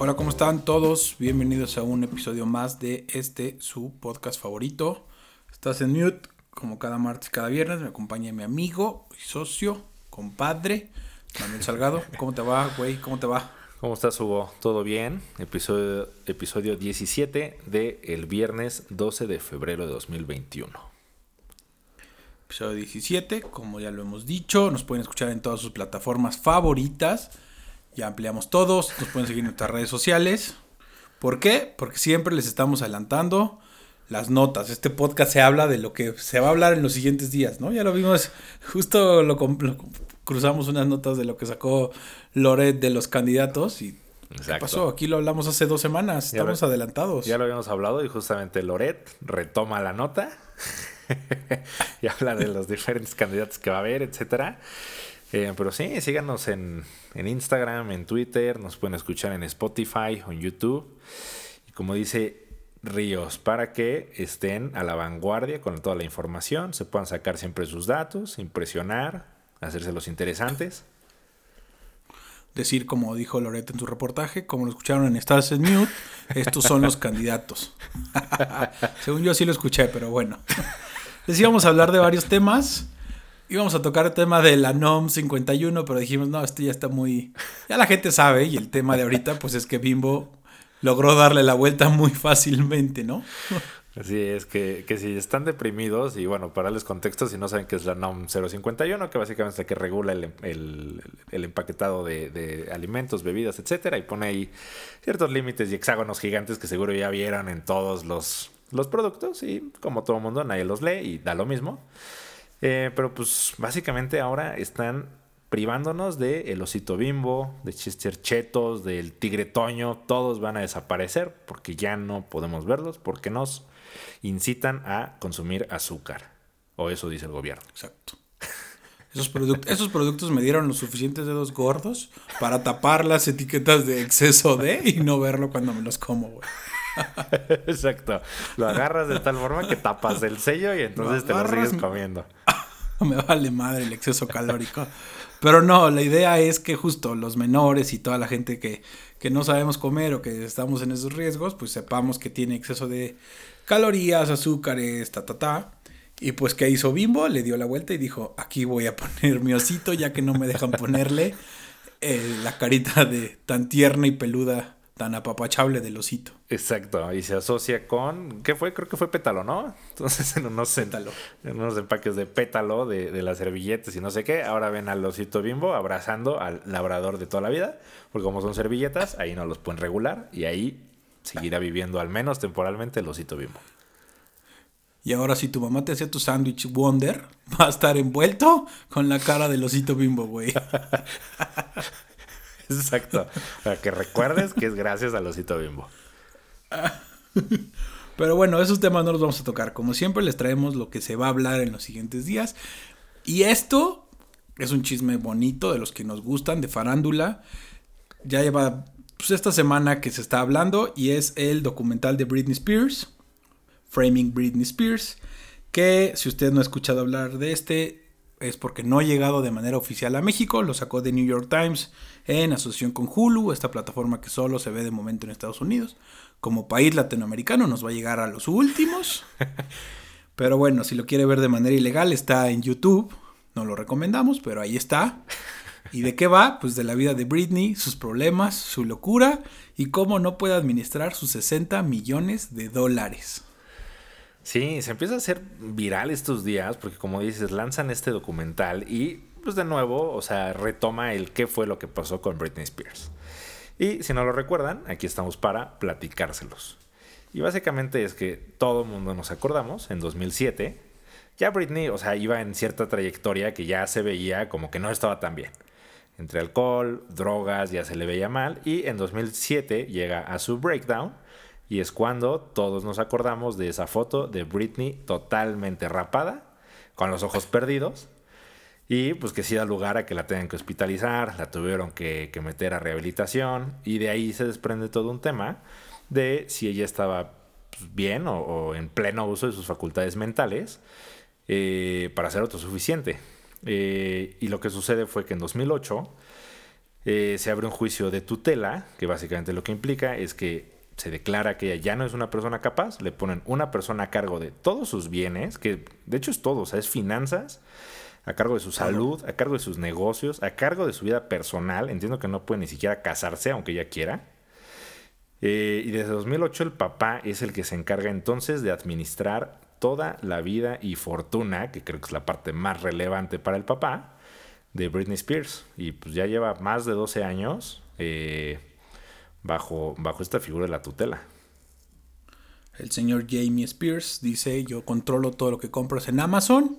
Hola, ¿cómo están todos? Bienvenidos a un episodio más de este, su podcast favorito. Estás en mute, como cada martes, cada viernes. Me acompaña mi amigo y socio, compadre, Manuel Salgado. ¿Cómo te va, güey? ¿Cómo te va? ¿Cómo estás, Hugo? ¿Todo bien? Episodio, episodio 17 de el viernes 12 de febrero de 2021. Episodio 17, como ya lo hemos dicho, nos pueden escuchar en todas sus plataformas favoritas. Ya ampliamos todos, nos pueden seguir en nuestras redes sociales. ¿Por qué? Porque siempre les estamos adelantando las notas. Este podcast se habla de lo que se va a hablar en los siguientes días, ¿no? Ya lo vimos, justo lo, cruzamos unas notas de lo que sacó Loret de los candidatos y ¿Qué pasó? Aquí lo hablamos hace dos semanas, estamos adelantados. Ya lo habíamos hablado y justamente Loret retoma la nota y habla de los diferentes candidatos que va a haber, etcétera. Eh, pero sí, síganos en, en, Instagram, en Twitter, nos pueden escuchar en Spotify o en YouTube. Y como dice Ríos, para que estén a la vanguardia con toda la información, se puedan sacar siempre sus datos, impresionar, hacerse los interesantes. Decir, como dijo Loreto en su reportaje, como lo escucharon en Stars en Mute, estos son los candidatos. Según yo sí lo escuché, pero bueno. Les hablar de varios temas. Íbamos a tocar el tema de la NOM 51, pero dijimos, no, esto ya está muy... Ya la gente sabe y el tema de ahorita pues es que Bimbo logró darle la vuelta muy fácilmente, ¿no? Así es, que, que, si están deprimidos, y bueno, para darles contexto, si no saben qué es la NOM 051, que básicamente es la que regula el, el, el empaquetado de, de, alimentos, bebidas, etcétera, y pone ahí ciertos límites y hexágonos gigantes que seguro ya vieron en todos los, los productos, y como todo mundo, nadie los lee y da lo mismo. Eh, pero pues básicamente ahora están privándonos de el osito bimbo, de Chester Chetos, del tigre toño, todos van a desaparecer porque ya no podemos verlos porque nos incitan a consumir azúcar. O eso dice el gobierno. Exacto. Esos, esos productos me dieron los suficientes dedos gordos para tapar las etiquetas de exceso de y no verlo cuando me los como, güey. Exacto. Lo agarras de tal forma que tapas el sello y entonces te lo sigues comiendo. me vale madre el exceso calórico. Pero no, la idea es que justo los menores y toda la gente que, que no sabemos comer o que estamos en esos riesgos, pues sepamos que tiene exceso de calorías, azúcares, ta, ta, ta. Y pues, ¿qué hizo Bimbo? Le dio la vuelta y dijo, aquí voy a poner mi osito, ya que no me dejan ponerle eh, la carita de tan tierna y peluda tan apapachable del osito. Exacto, y se asocia con, ¿qué fue? Creo que fue pétalo, ¿no? Entonces en unos, pétalo. En unos empaques de pétalo de, de, las servilletas y no sé qué, ahora ven al osito bimbo abrazando al labrador de toda la vida, porque como son servilletas, ahí no los pueden regular y ahí seguirá viviendo al menos temporalmente el osito bimbo. Y ahora si tu mamá te hacía tu sándwich Wonder, va a estar envuelto con la cara del osito bimbo, güey. Exacto. Para que recuerdes que es gracias al osito bimbo. Pero bueno, esos temas no los vamos a tocar. Como siempre, les traemos lo que se va a hablar en los siguientes días. Y esto es un chisme bonito de los que nos gustan, de farándula. Ya lleva pues, esta semana que se está hablando y es el documental de Britney Spears, Framing Britney Spears, que si usted no ha escuchado hablar de este, es porque no ha llegado de manera oficial a México, lo sacó de New York Times en asociación con Hulu, esta plataforma que solo se ve de momento en Estados Unidos. Como país latinoamericano nos va a llegar a los últimos. Pero bueno, si lo quiere ver de manera ilegal está en YouTube, no lo recomendamos, pero ahí está. ¿Y de qué va? Pues de la vida de Britney, sus problemas, su locura y cómo no puede administrar sus 60 millones de dólares. Sí, se empieza a hacer viral estos días porque como dices, lanzan este documental y pues de nuevo, o sea, retoma el qué fue lo que pasó con Britney Spears. Y si no lo recuerdan, aquí estamos para platicárselos. Y básicamente es que todo el mundo nos acordamos, en 2007, ya Britney, o sea, iba en cierta trayectoria que ya se veía como que no estaba tan bien. Entre alcohol, drogas, ya se le veía mal. Y en 2007 llega a su breakdown y es cuando todos nos acordamos de esa foto de Britney totalmente rapada, con los ojos perdidos. Y pues que sí da lugar a que la tengan que hospitalizar, la tuvieron que, meter a rehabilitación. Y de ahí se desprende todo un tema de si ella estaba pues, bien o, en pleno uso de sus facultades mentales eh, para ser autosuficiente. Eh, y lo que sucede fue que en 2008 eh, se abre un juicio de tutela, que básicamente lo que implica es que se declara que ella ya no es una persona capaz, le ponen una persona a cargo de todos sus bienes, que de hecho es todo, o sea, es finanzas, a cargo de su salud, a cargo de sus negocios, a cargo de su vida personal. Entiendo que no puede ni siquiera casarse, aunque ella quiera. Eh, y desde 2008 el papá es el que se encarga entonces de administrar toda la vida y fortuna, que creo que es la parte más relevante para el papá, de Britney Spears. Y pues ya lleva más de 12 años eh, bajo, bajo esta figura de la tutela. El señor Jamie Spears dice, yo controlo todo lo que compras en Amazon.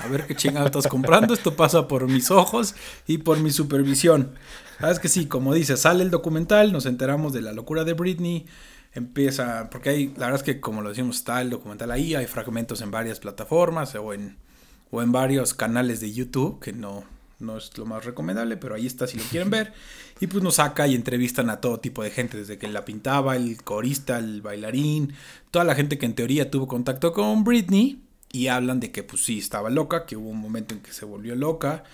A ver qué chingado estás comprando. Esto pasa por mis ojos y por mi supervisión. Sabes que sí, como dice, sale el documental, nos enteramos de la locura de Britney. Empieza, porque hay, la verdad es que como lo decimos, está el documental ahí, hay fragmentos en varias plataformas o en, o en varios canales de YouTube, que no, no es lo más recomendable, pero ahí está si lo quieren ver. Y pues nos saca y entrevistan a todo tipo de gente, desde que la pintaba, el corista, el bailarín, toda la gente que en teoría tuvo contacto con Britney y hablan de que pues sí estaba loca, que hubo un momento en que se volvió loca,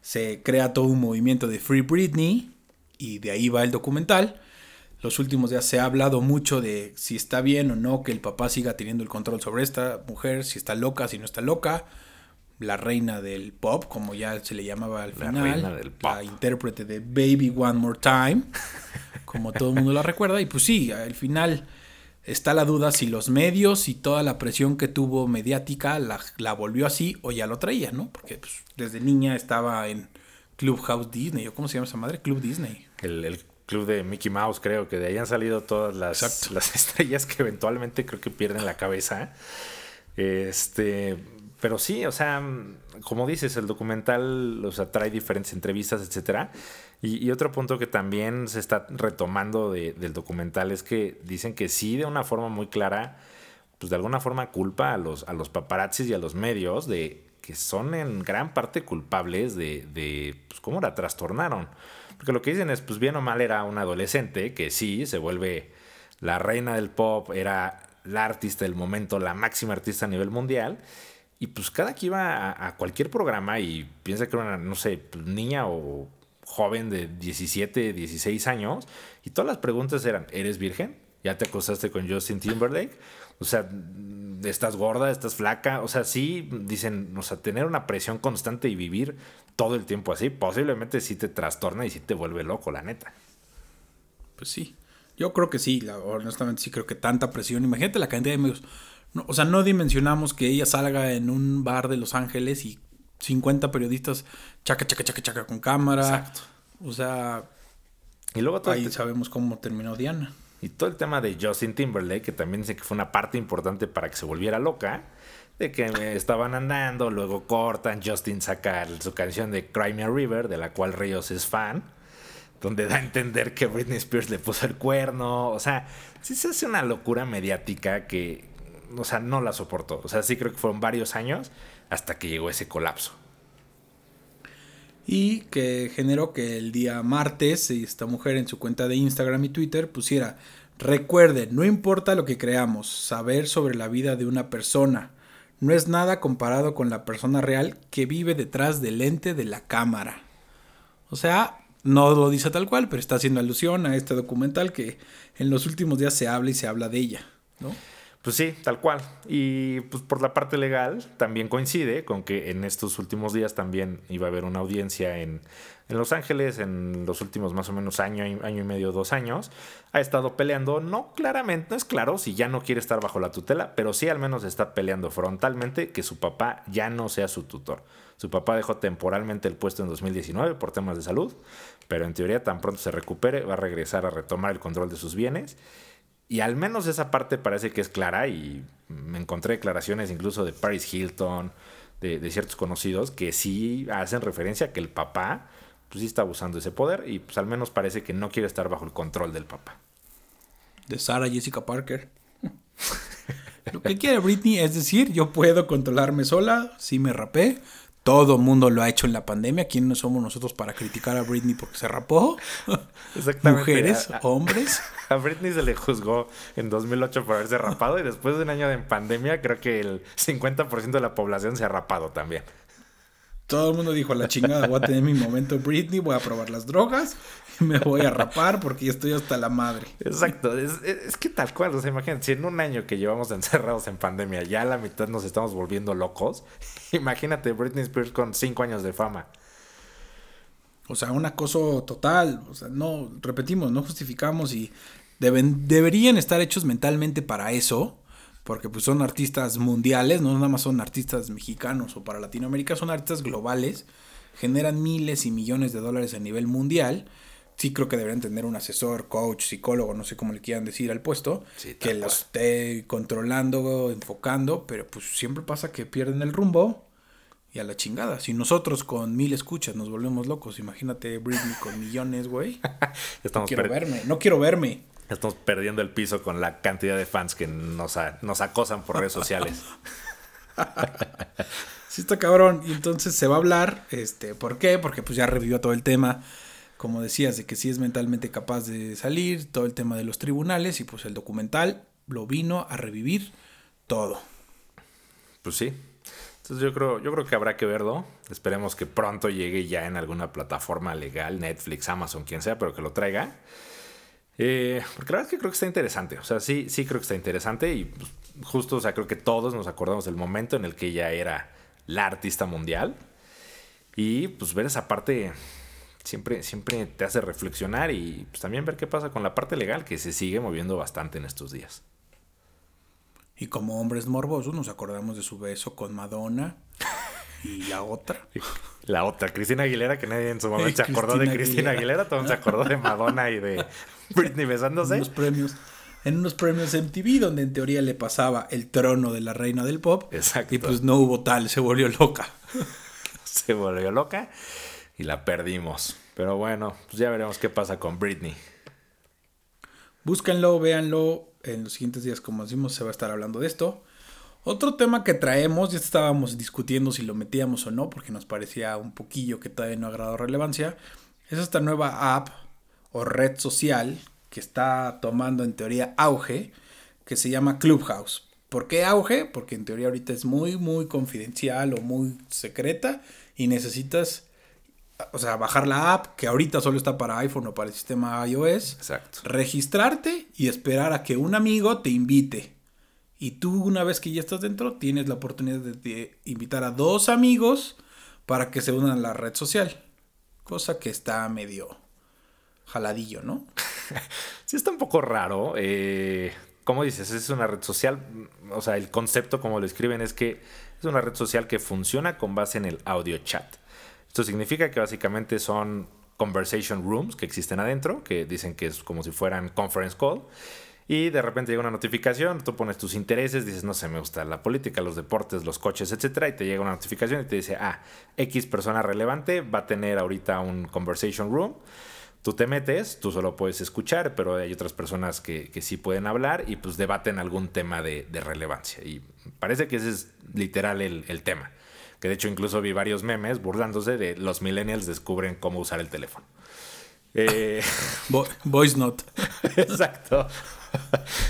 se crea todo un movimiento de Free Britney y de ahí va el documental. Los últimos días se ha hablado mucho de si está bien o no que el papá siga teniendo el control sobre esta mujer, si está loca, si no está loca. La reina del pop, como ya se le llamaba al final. La reina del pop. La intérprete de Baby One More Time, como todo el mundo la recuerda. Y pues sí, al final está la duda si los medios y toda la presión que tuvo mediática la, volvió así o ya lo traía, ¿no? Porque pues, desde niña estaba en Clubhouse Disney, o cómo se llama esa madre, Club Disney. El, club de Mickey Mouse, creo que de ahí han salido todas las, las estrellas que eventualmente creo que pierden la cabeza. Este, pero sí, o sea, como dices, el documental, o sea, trae diferentes entrevistas, etcétera. Y, otro punto que también se está retomando del documental es que dicen que sí, de una forma muy clara, pues de alguna forma culpa a los, a los paparazzis y a los medios de que son en gran parte culpables de, de pues, cómo la trastornaron. Porque lo que dicen es, pues bien o mal era un adolescente que sí, se vuelve la reina del pop, era la artista del momento, la máxima artista a nivel mundial. Y pues cada que iba a, cualquier programa y piensa que era una, no sé, pues, niña o joven de 17, 16 años, y todas las preguntas eran, ¿eres virgen? ¿Ya te acostaste con Justin Timberlake? O sea, ¿estás gorda? ¿Estás flaca? O sea, sí, dicen, o sea, tener una presión constante y vivir todo el tiempo así, posiblemente sí te trastorna y sí te vuelve loco, la neta. Pues sí, yo creo que sí, honestamente sí creo que tanta presión, imagínate la cantidad de medios. o sea, no dimensionamos que ella salga en un bar de Los Ángeles y 50 periodistas chaca, chaca, chaca, chaca con cámara. Exacto. O sea, y luego ahí sabemos cómo terminó Diana. Y todo el tema de Justin Timberlake, que también dice que fue una parte importante para que se volviera loca, de que estaban andando, luego cortan, Justin saca su canción de Cry Me a River, de la cual Ríos es fan, donde da a entender que Britney Spears le puso el cuerno, o sea, sí se hace una locura mediática que, o sea, no la soportó, o sea, sí creo que fueron varios años hasta que llegó ese colapso. Y que generó que el día martes esta mujer en su cuenta de Instagram y Twitter pusiera, recuerden, no importa lo que creamos, saber sobre la vida de una persona no es nada comparado con la persona real que vive detrás del lente de la cámara. O sea, no lo dice tal cual, pero está haciendo alusión a este documental que en los últimos días se habla y se habla de ella, ¿no? Pues sí, tal cual. Y pues por la parte legal también coincide con que en estos últimos días también iba a haber una audiencia en, en Los Ángeles en los últimos más o menos año, año y medio, dos años. Ha estado peleando, no claramente, no es claro si ya no quiere estar bajo la tutela, pero sí al menos está peleando frontalmente que su papá ya no sea su tutor. Su papá dejó temporalmente el puesto en 2019 por temas de salud, pero en teoría tan pronto se recupere va a regresar a retomar el control de sus bienes. Y al menos esa parte parece que es clara y me encontré declaraciones incluso de Paris Hilton, de, ciertos conocidos, que sí hacen referencia a que el papá pues sí está abusando de ese poder y pues al menos parece que no quiere estar bajo el control del papá. De Sarah Jessica Parker. Lo que quiere Britney es decir, yo puedo controlarme sola, si me rapé, todo mundo lo ha hecho en la pandemia. ¿Quién no somos nosotros para criticar a Britney porque se rapó? Mujeres, hombres. A Britney se le juzgó en 2008 por haberse rapado y después de un año de pandemia creo que el 50% de la población se ha rapado también. Todo el mundo dijo, a la chingada, voy a tener mi momento Britney, voy a probar las drogas, me voy a rapar porque estoy hasta la madre. Exacto, es, es, que tal cual, o sea, imagínate, si en un año que llevamos encerrados en pandemia ya a la mitad nos estamos volviendo locos, imagínate Britney Spears con cinco años de fama. O sea, un acoso total, o sea, no, repetimos, no justificamos y deben, deberían estar hechos mentalmente para eso, porque pues son artistas mundiales, no nada más son artistas mexicanos o para Latinoamérica, son artistas globales, generan miles y millones de dólares a nivel mundial. Sí creo que deberían tener un asesor, coach, psicólogo, no sé cómo le quieran decir al puesto, que los esté controlando, enfocando, pero pues siempre pasa que pierden el rumbo y a la chingada. Si nosotros con mil escuchas nos volvemos locos, imagínate Britney con millones, güey. no quiero verme, no quiero verme. Estamos perdiendo el piso con la cantidad de fans que nos, nos acosan por redes sociales. sí está cabrón. Y entonces se va a hablar, este, ¿por qué? Porque pues ya revivió todo el tema, como decías, de que sí es mentalmente capaz de salir, todo el tema de los tribunales y pues el documental lo vino a revivir todo. Pues sí. Entonces yo creo, yo creo que habrá que verlo. Esperemos que pronto llegue ya en alguna plataforma legal, Netflix, Amazon, quien sea, pero que lo traiga. Eh, porque la verdad es que creo que está interesante. O sea, sí, sí creo que está interesante. Y pues, justo, o sea, creo que todos nos acordamos del momento en el que ella era la artista mundial. Y pues ver esa parte siempre, siempre te hace reflexionar y pues, también ver qué pasa con la parte legal que se sigue moviendo bastante en estos días. Y como hombres morbosos nos acordamos de su beso con Madonna y la otra. La otra, Cristina Aguilera, que nadie en su momento se acordó de Cristina Aguilera, todo se acordó de Madonna y de Britney besándose. En unos premios, en unos premios MTV, donde en teoría le pasaba el trono de la reina del pop. Exacto. Y pues no hubo tal, se volvió loca. se volvió loca y la perdimos. Pero bueno, pues ya veremos qué pasa con Britney. Búsquenlo, véanlo. En los siguientes días, como decimos, se va a estar hablando de esto. Otro tema que traemos, ya estábamos discutiendo si lo metíamos o no, porque nos parecía un poquillo que todavía no ha agradado relevancia, es esta nueva app o red social que está tomando en teoría auge, que se llama Clubhouse. ¿Por qué auge? Porque en teoría ahorita es muy, muy confidencial o muy secreta y necesitas, o sea, bajar la app, que ahorita solo está para iPhone o para el sistema iOS. Exacto. Registrarte y esperar a que un amigo te invite. Y tú una vez que ya estás dentro, tienes la oportunidad de, invitar a dos amigos para que se unan a la red social. Cosa que está medio jaladillo, ¿no? sí está un poco raro. Eh, como dices, es una red social. O sea, el concepto como lo escriben es que es una red social que funciona con base en el audio chat. Esto significa que básicamente son conversation rooms que existen adentro, que dicen que es como si fueran conference call y de repente llega una notificación, tú pones tus intereses, dices, no sé, me gusta la política, los deportes, los coches, etcétera, y te llega una notificación y te dice, ah, X persona relevante va a tener ahorita un conversation room. Tú te metes, tú solo puedes escuchar, pero hay otras personas que, sí pueden hablar y pues debaten algún tema de, relevancia. Y parece que ese es literal el tema. Que de hecho incluso vi varios memes burlándose de los millennials descubren cómo usar el teléfono. Eh... Voice note. Exacto.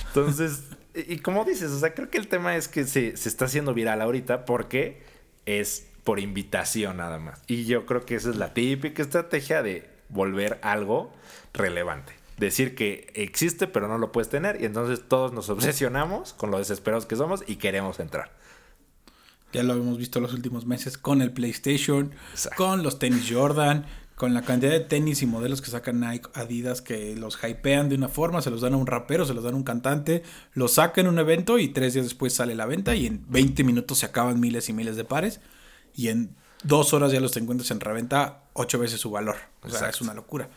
Entonces, y como dices, o sea, creo que el tema es que se, está haciendo viral ahorita porque es por invitación nada más. Y yo creo que esa es la típica estrategia de volver algo relevante. Decir que existe pero no lo puedes tener y entonces todos nos obsesionamos con lo desesperados que somos y queremos entrar. Ya lo hemos visto los últimos meses con el PlayStation, con los tenis Jordan, con la cantidad de tenis y modelos que sacan Nike, Adidas, que los hypean de una forma, se los dan a un rapero, se los dan a un cantante, los sacan en un evento y tres días después sale la venta y en 20 minutos se acaban miles y miles de pares y en dos horas ya los te encuentras en reventa ocho veces su valor. O sea, es una locura.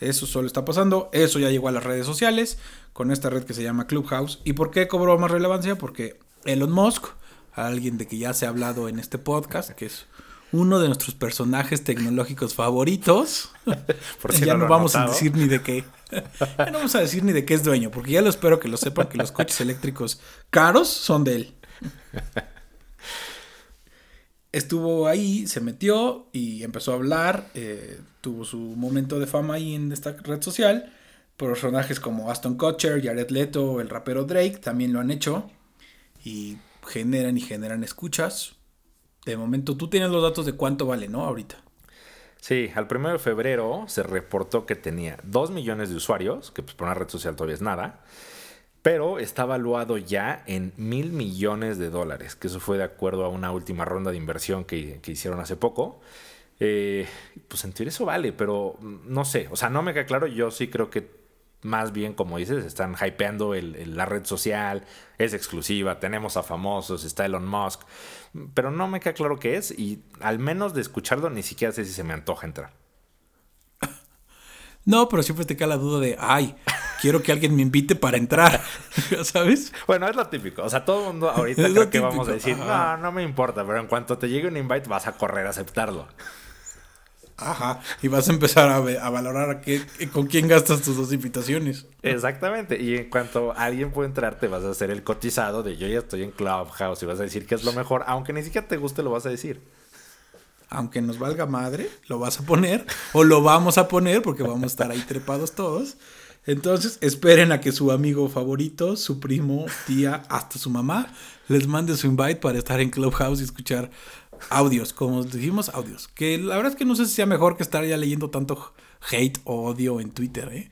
Eso solo está pasando, eso ya llegó a las redes sociales con esta red que se llama Clubhouse. ¿Y por qué cobró más relevancia? Porque Elon Musk, alguien de que ya se ha hablado en este podcast, que es uno de nuestros personajes tecnológicos favoritos. ya no, vamos a decir ni de qué. ya no vamos a decir ni de qué es dueño, porque ya lo espero que lo sepan que los coches eléctricos caros son de él. Estuvo ahí, se metió y empezó a hablar. Eh, tuvo su momento de fama ahí en esta red social. Personajes como Aston Kutcher, Jared Leto, el rapero Drake también lo han hecho. Y generan y generan escuchas De momento, tú tienes los datos de cuánto vale, ¿no? Ahorita. Sí, al 1 de febrero se reportó que tenía 2 millones de usuarios, que pues por una red social todavía es nada, pero está valuado ya en mil millones de dólares, que eso fue de acuerdo a una última ronda de inversión que, hicieron hace poco. Eh, pues en teoría eso vale, pero no sé, o sea, no me queda claro, yo sí creo que más bien, como dices, están hypeando la red social, es exclusiva, tenemos a famosos, está Elon Musk, pero no me queda claro qué es y al menos de escucharlo ni siquiera sé si se me antoja entrar. No, pero siempre te queda la duda de, ay, quiero que alguien me invite para entrar, ¿sabes? Bueno, es lo típico, o sea, todo el mundo ahorita creo que vamos a decir, no, no me importa, pero en cuanto te llegue un invite vas a correr a aceptarlo. Ajá. Y vas a empezar a, valorar con quién gastas tus dos invitaciones. Exactamente. Y en cuanto alguien puede entrar, te vas a hacer el cotizado de yo ya estoy en Clubhouse y vas a decir que es lo mejor. Aunque ni siquiera te guste, lo vas a decir. Aunque nos valga madre, lo vas a poner o lo vamos a poner porque vamos a estar ahí trepados todos. Entonces, esperen a que su amigo favorito, su primo, tía, hasta su mamá, les mande su invite para estar en Clubhouse y escuchar audios, como dijimos, audios. Que la verdad es que no sé si sea mejor que estar ya leyendo tanto hate o odio en Twitter, ¿eh?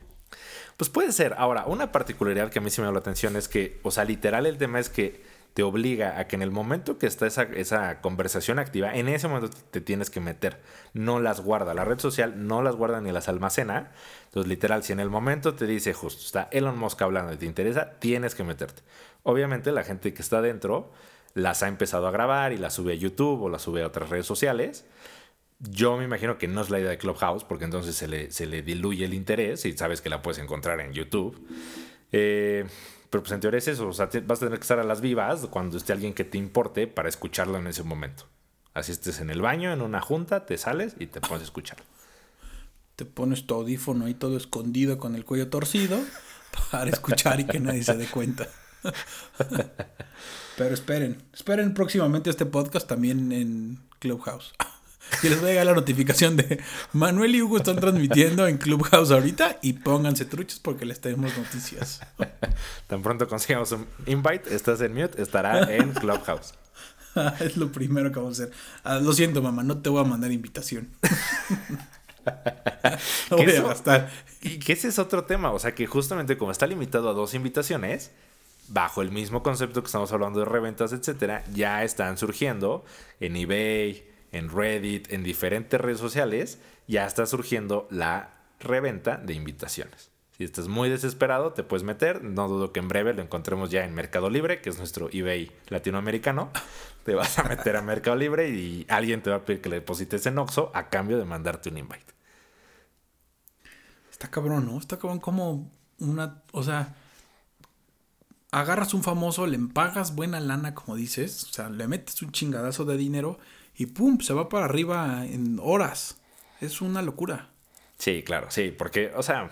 Pues puede ser. Ahora, una particularidad que a mí sí me llama la atención es que, o sea, literal el tema es que te obliga a que en el momento que está esa, esa, conversación activa, en ese momento te tienes que meter. No las guarda. La red social no las guarda ni las almacena. Entonces, literal, si en el momento te dice justo, está Elon Musk hablando y te interesa, tienes que meterte. Obviamente, la gente que está dentro las ha empezado a grabar y las sube a YouTube o las sube a otras redes sociales. Yo me imagino que no es la idea de Clubhouse, porque entonces se le, se le diluye el interés y sabes que la puedes encontrar en YouTube. Eh, pero pues en teoría es eso, o sea, vas a tener que estar a las vivas cuando esté alguien que te importe para escucharlo en ese momento. Así estés en el baño, en una junta, te sales y te pones a escuchar. Te pones tu audífono ahí todo escondido con el cuello torcido para escuchar y que nadie se dé cuenta. Pero esperen, esperen próximamente este podcast también en Clubhouse. Y les voy a llegar la notificación de Manuel y Hugo están transmitiendo en Clubhouse ahorita y pónganse truchos porque les tenemos noticias. Tan pronto consigamos un invite, estás en mute, estará en Clubhouse. es lo primero que vamos a hacer. Ah, lo siento, mamá, no te voy a mandar invitación. no voy a gastar. Y que ese es otro tema, o sea que justamente como está limitado a dos invitaciones, bajo el mismo concepto que estamos hablando de reventas, etcétera, ya están surgiendo en eBay, en Reddit, en diferentes redes sociales, ya está surgiendo la reventa de invitaciones. Si estás muy desesperado, te puedes meter. No dudo que en breve lo encontremos ya en Mercado Libre, que es nuestro eBay latinoamericano. Te vas a meter a Mercado Libre y alguien te va a pedir que le deposites en Oxxo a cambio de mandarte un invite. Está cabrón, ¿no? Está cabrón como una... O sea, agarras un famoso, le pagas buena lana, como dices, o sea, le metes un chingadazo de dinero y pum, se va para arriba en horas. Es una locura. Sí, claro, sí, porque, o sea,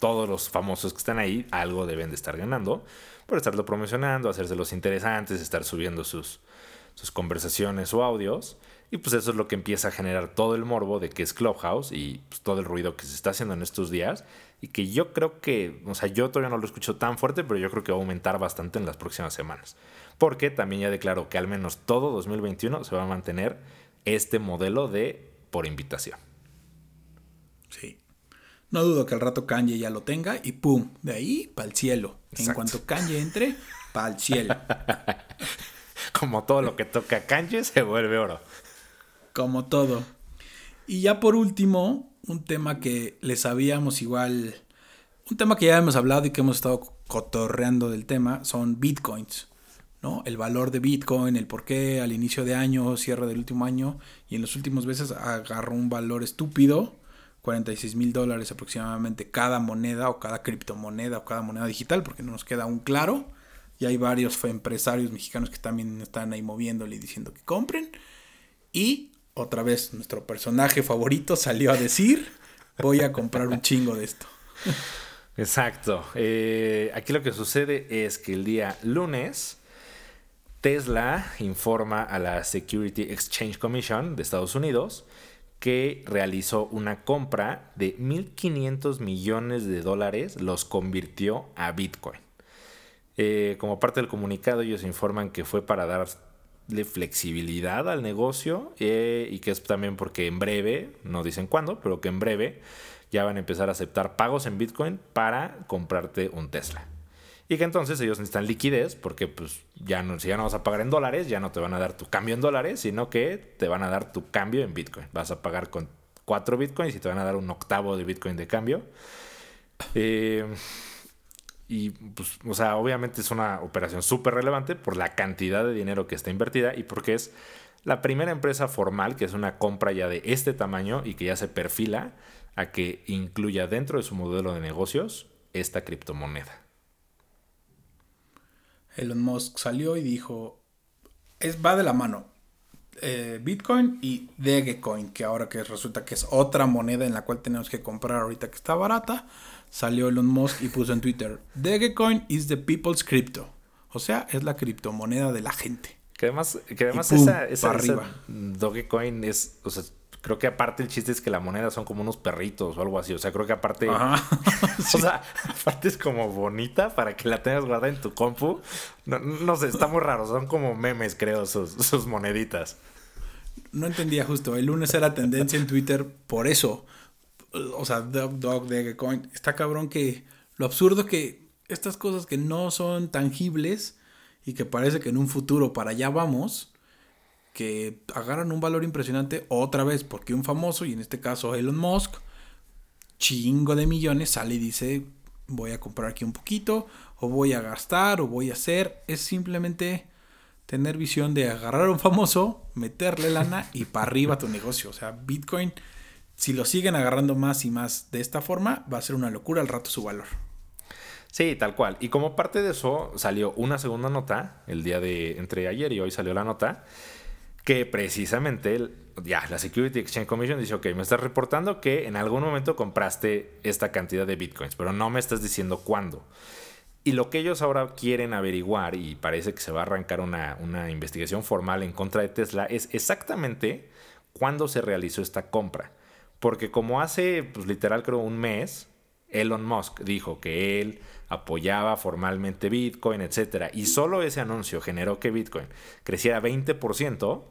todos los famosos que están ahí algo deben de estar ganando por estarlo promocionando, hacerse los interesantes, estar subiendo sus, sus conversaciones o audios. Y pues eso es lo que empieza a generar todo el morbo de que es Clubhouse y pues, todo el ruido que se está haciendo en estos días y que yo creo que, o sea, yo todavía no lo escucho tan fuerte, pero yo creo que va a aumentar bastante en las próximas semanas. Porque también ya declaró que al menos todo 2021 se va a mantener este modelo de por invitación. Sí. No dudo que al rato Kanye ya lo tenga y pum, de ahí para el cielo. En cuanto Kanye entre, para el cielo. Como todo lo que toca Kanye se vuelve oro. Como todo. Y ya por último, un tema que les habíamos igual, un tema que ya hemos hablado y que hemos estado cotorreando del tema, son bitcoins. ¿no? El valor de Bitcoin, el por qué al inicio de año, cierre del último año y en los últimos meses agarró un valor estúpido, 46 mil dólares aproximadamente cada moneda o cada criptomoneda o cada moneda digital, porque no nos queda aún claro. Y hay varios empresarios mexicanos que también están ahí moviéndole y diciendo que compren. Y otra vez nuestro personaje favorito salió a decir, voy a comprar un chingo de esto. Exacto. Eh, aquí lo que sucede es que el día lunes Tesla informa a la Security Exchange Commission de Estados Unidos que realizó una compra de 1.500 millones de dólares, los convirtió a Bitcoin. Eh, como parte del comunicado, ellos informan que fue para dar darle flexibilidad al negocio eh, y que es también porque en breve, no dicen cuándo, pero que en breve ya van a empezar a aceptar pagos en Bitcoin para comprarte un Tesla. Y que entonces ellos necesitan liquidez porque pues ya si ya no vas a pagar en dólares, ya no te van a dar tu cambio en dólares, sino que te van a dar tu cambio en Bitcoin. Vas a pagar con 4 Bitcoins y te van a dar un octavo de Bitcoin de cambio. Eh, y pues, o sea, obviamente es una operación súper relevante por la cantidad de dinero que está invertida y porque es la primera empresa formal que es una compra ya de este tamaño y que ya se perfila a que incluya dentro de su modelo de negocios esta criptomoneda. Elon Musk salió y dijo, es, va de la mano eh, Bitcoin y Dogecoin, que ahora que resulta que es otra moneda en la cual tenemos que comprar ahorita que está barata, salió Elon Musk y puso en Twitter, Dogecoin is the people's crypto. O sea, es la criptomoneda de la gente. Que además, que además esa, esa, Dogecoin es, o sea, creo que aparte el chiste es que la moneda son como unos perritos o algo así. O sea, creo que aparte. O sea, aparte es como bonita para que la tengas guardada en tu compu. No, sé, está muy raro. Son como memes, creo, sus, sus moneditas. No entendía justo. El lunes era tendencia en Twitter por eso. O sea, Dog, Dog, Dogecoin. Está cabrón que. Lo absurdo que estas cosas que no son tangibles y que parece que en un futuro para allá vamos que agarran un valor impresionante otra vez, porque un famoso, y en este caso Elon Musk, chingo de millones, sale y dice, voy a comprar aquí un poquito, o voy a gastar, o voy a hacer. Es simplemente tener visión de agarrar a un famoso, meterle lana y para arriba tu negocio. O sea, Bitcoin, si lo siguen agarrando más y más de esta forma, va a ser una locura al rato su valor. Sí, tal cual. Y como parte de eso salió una segunda nota, el día de entre ayer y hoy salió la nota, que precisamente ya la Security Exchange Commission dice, ok, me estás reportando que en algún momento compraste esta cantidad de bitcoins, pero no me estás diciendo cuándo. Y lo que ellos ahora quieren averiguar, y parece que se va a arrancar una, una investigación formal en contra de Tesla, es exactamente cuándo se realizó esta compra. Porque como hace, pues literal creo un mes, Elon Musk dijo que él apoyaba formalmente Bitcoin, etc. Y solo ese anuncio generó que Bitcoin creciera 20%,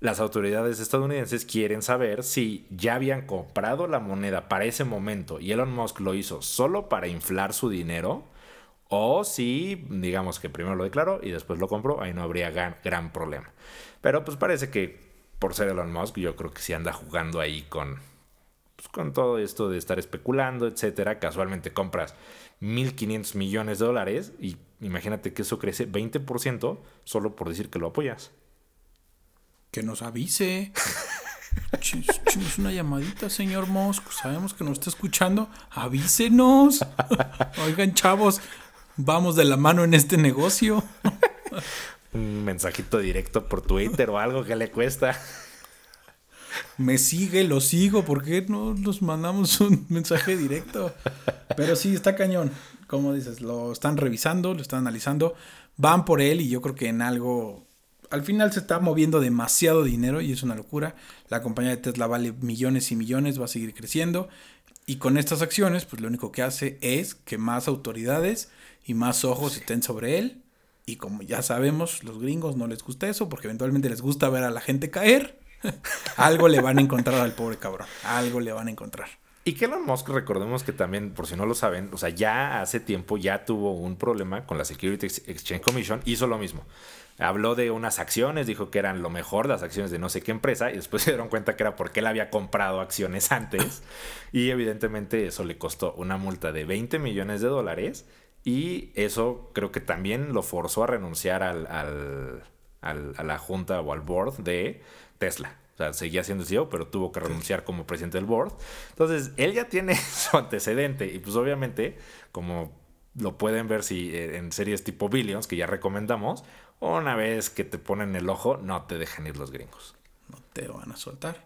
las autoridades estadounidenses quieren saber si ya habían comprado la moneda para ese momento y Elon Musk lo hizo solo para inflar su dinero o si, digamos que primero lo declaró y después lo compró, ahí no habría gran, problema. Pero pues parece que por ser Elon Musk, yo creo que sí anda jugando ahí con, pues, con todo esto de estar especulando, etcétera. Casualmente compras 1.500 millones de dólares y imagínate que eso crece 20% solo por decir que lo apoyas que nos avise. Echemos una llamadita, señor Mosco. Sabemos que nos está escuchando. Avísenos. Oigan, chavos, vamos de la mano en este negocio. Un mensajito directo por Twitter o algo que le cuesta. Me sigue, lo sigo. ¿Por qué no nos mandamos un mensaje directo? Pero sí, está cañón. Como dices, lo están revisando, lo están analizando. Van por él y yo creo que en algo al final se está moviendo demasiado dinero y es una locura. La compañía de Tesla vale millones y millones, va a seguir creciendo. Y con estas acciones, pues lo único que hace es que más autoridades y más ojos estén sobre él. Y como ya sabemos, los gringos no les gusta eso porque eventualmente les gusta ver a la gente caer. Algo le van a encontrar al pobre cabrón. Algo le van a encontrar. Y que Elon Musk, recordemos que también, por si no lo saben, o sea, ya hace tiempo ya tuvo un problema con la Security Exchange Commission, hizo lo mismo habló de unas acciones, dijo que eran lo mejor las acciones de no sé qué empresa y después se dieron cuenta que era porque él había comprado acciones antes y evidentemente eso le costó una multa de 20 millones de dólares y eso creo que también lo forzó a renunciar al, a la junta o al board de Tesla. O sea, seguía siendo CEO, pero tuvo que renunciar como presidente del board. Entonces, él ya tiene su antecedente y pues obviamente, como lo pueden ver si eh, en series tipo Billions, que ya recomendamos, una vez que te ponen el ojo, no te dejan ir los gringos. No te van a soltar.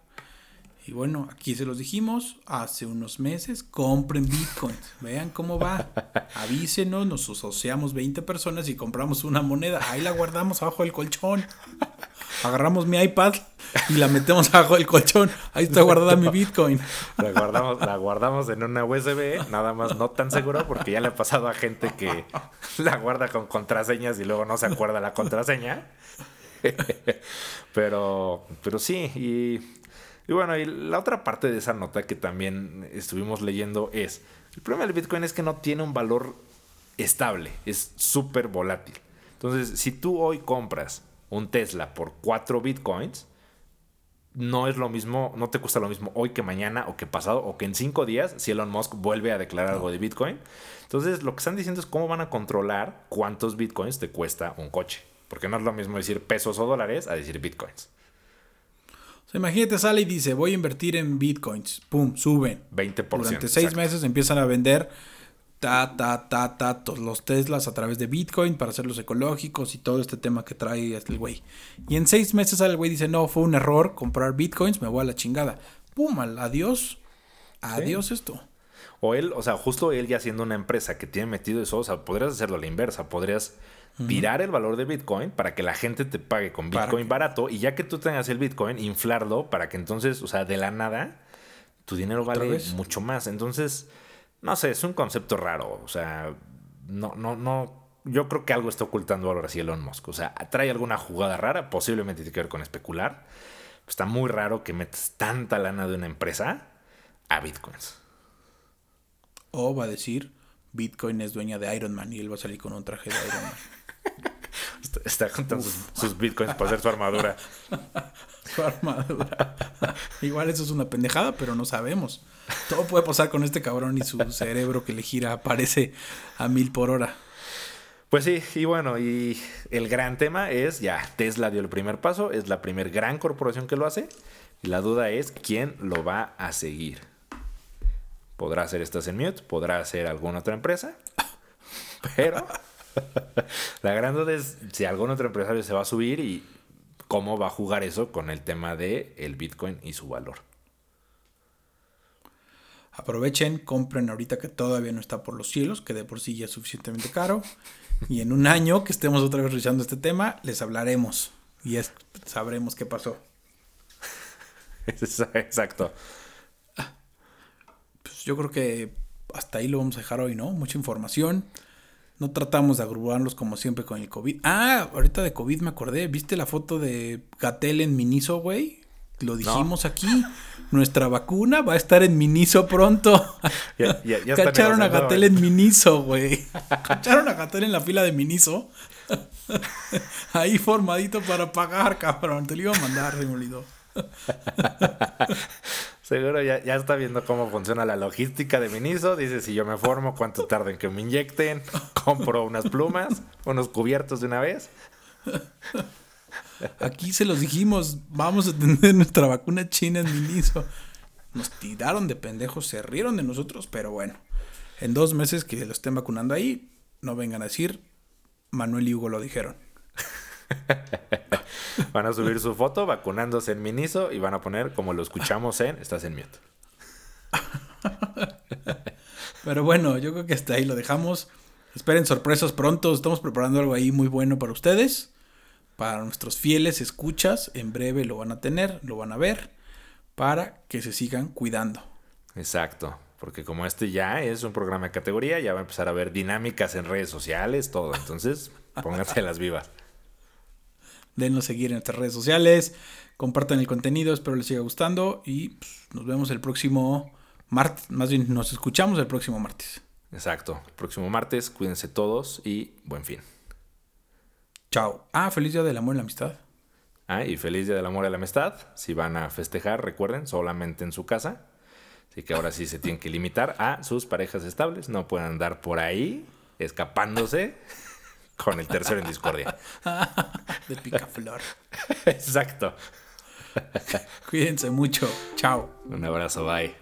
Y bueno, aquí se los dijimos hace unos meses, compren bitcoins, vean cómo va, avísenos, nos asociamos 20 personas y compramos una moneda, ahí la guardamos abajo del colchón, agarramos mi iPad y la metemos abajo del colchón, ahí está guardada mi bitcoin. La guardamos, la guardamos en una USB, nada más no tan seguro porque ya le ha pasado a gente que la guarda con contraseñas y luego no se acuerda la contraseña. pero, pero sí, y, y bueno, y la otra parte de esa nota que también estuvimos leyendo es, el problema del Bitcoin es que no tiene un valor estable, es súper volátil. Entonces, si tú hoy compras un Tesla por 4 Bitcoins, no es lo mismo, no te cuesta lo mismo hoy que mañana o que pasado o que en 5 días si Elon Musk vuelve a declarar algo de Bitcoin. Entonces, lo que están diciendo es cómo van a controlar cuántos Bitcoins te cuesta un coche. Porque no es lo mismo decir pesos o dólares a decir Bitcoins. O sea, imagínate, sale y dice, voy a invertir en Bitcoins. Pum, suben. 20%. Durante seis meses empiezan a vender ta, ta, ta, ta, todos los Teslas a través de Bitcoin para hacerlos ecológicos y todo este tema que trae el güey. Y en seis meses el güey dice, no, fue un error comprar Bitcoins, me voy a la chingada. Pum, adiós. Adiós esto. O él, o sea, justo él ya siendo una empresa que tiene metido eso, o sea, podrías hacerlo a la inversa, podrías tirar el valor de Bitcoin para que la gente te pague con Bitcoin barato y ya que tú tengas el Bitcoin, inflarlo para que entonces, o sea, de la nada, tu dinero vale mucho más. Entonces, no sé, es un concepto raro. O sea, no, no, no. Yo creo que algo está ocultando ahora sí Elon Musk. O sea, trae alguna jugada rara, posiblemente tiene que ver con especular. Está muy raro que metas tanta lana de una empresa a bitcoins. O va a decir, Bitcoin es dueña de Iron Man y él va a salir con un traje de Iron Man. está, contando sus, bitcoins para hacer su armadura. su armadura. Igual eso es una pendejada, pero no sabemos. Todo puede pasar con este cabrón y su cerebro que le gira aparece a mil por hora. Pues sí, y bueno, y el gran tema es ya, Tesla dio el primer paso, es la primer gran corporación que lo hace, y la duda es quién lo va a seguir. Podrá ser esta en mute, podrá ser alguna otra empresa, pero la gran duda es si algún otro empresario se va a subir y cómo va a jugar eso con el tema de el Bitcoin y su valor. Aprovechen, compren ahorita que todavía no está por los cielos, que de por sí ya es suficientemente caro. Y en un año que estemos otra vez revisando este tema, les hablaremos y es, sabremos qué pasó. Exacto. Pues yo creo que hasta ahí lo vamos a dejar hoy, ¿no? Mucha información. No tratamos de agruparlos como siempre con el COVID. Ah, ahorita de COVID me acordé. ¿Viste la foto de Gatel en Miniso, güey? Lo dijimos aquí nuestra vacuna va a estar en Miniso pronto. Cacharon a Gatel en Miniso, güey. Cacharon a Gatel en la fila de Miniso. Ahí formadito para pagar, cabrón. Te lo iba a mandar, se me olvidó. Seguro ya, ya, está viendo cómo funciona la logística de Miniso. Dice, si yo me formo, cuánto tarda en que me inyecten. Compro unas plumas, unos cubiertos de una vez. Aquí se los dijimos, vamos a tener nuestra vacuna china en Miniso. Nos tiraron de pendejos, se rieron de nosotros, pero bueno, en dos meses que lo estén vacunando ahí, no vengan a decir, Manuel y Hugo lo dijeron. van a subir su foto vacunándose en Miniso y van a poner como lo escuchamos en Estás en mute. Pero bueno, yo creo que hasta ahí lo dejamos. Esperen sorpresas pronto. Estamos preparando algo ahí muy bueno para ustedes para nuestros fieles escuchas, en breve lo van a tener, lo van a ver, para que se sigan cuidando. Exacto, porque como este ya es un programa de categoría, ya va a empezar a ver dinámicas en redes sociales, todo. Entonces, pónganse las vivas. Denos seguir en nuestras redes sociales, compartan el contenido, espero les siga gustando y pues, nos vemos el próximo martes, más bien nos escuchamos el próximo martes. Exacto, el próximo martes, cuídense todos y buen fin. Chao. Ah, feliz día del amor y la amistad. Ah, y feliz día del amor y la amistad. Si van a festejar, recuerden, solamente en su casa. Así que ahora sí se tienen que limitar a sus parejas estables. No pueden andar por ahí escapándose con el tercero en discordia. De picaflor. Exacto. Cuídense mucho. Chao. Un abrazo, bye.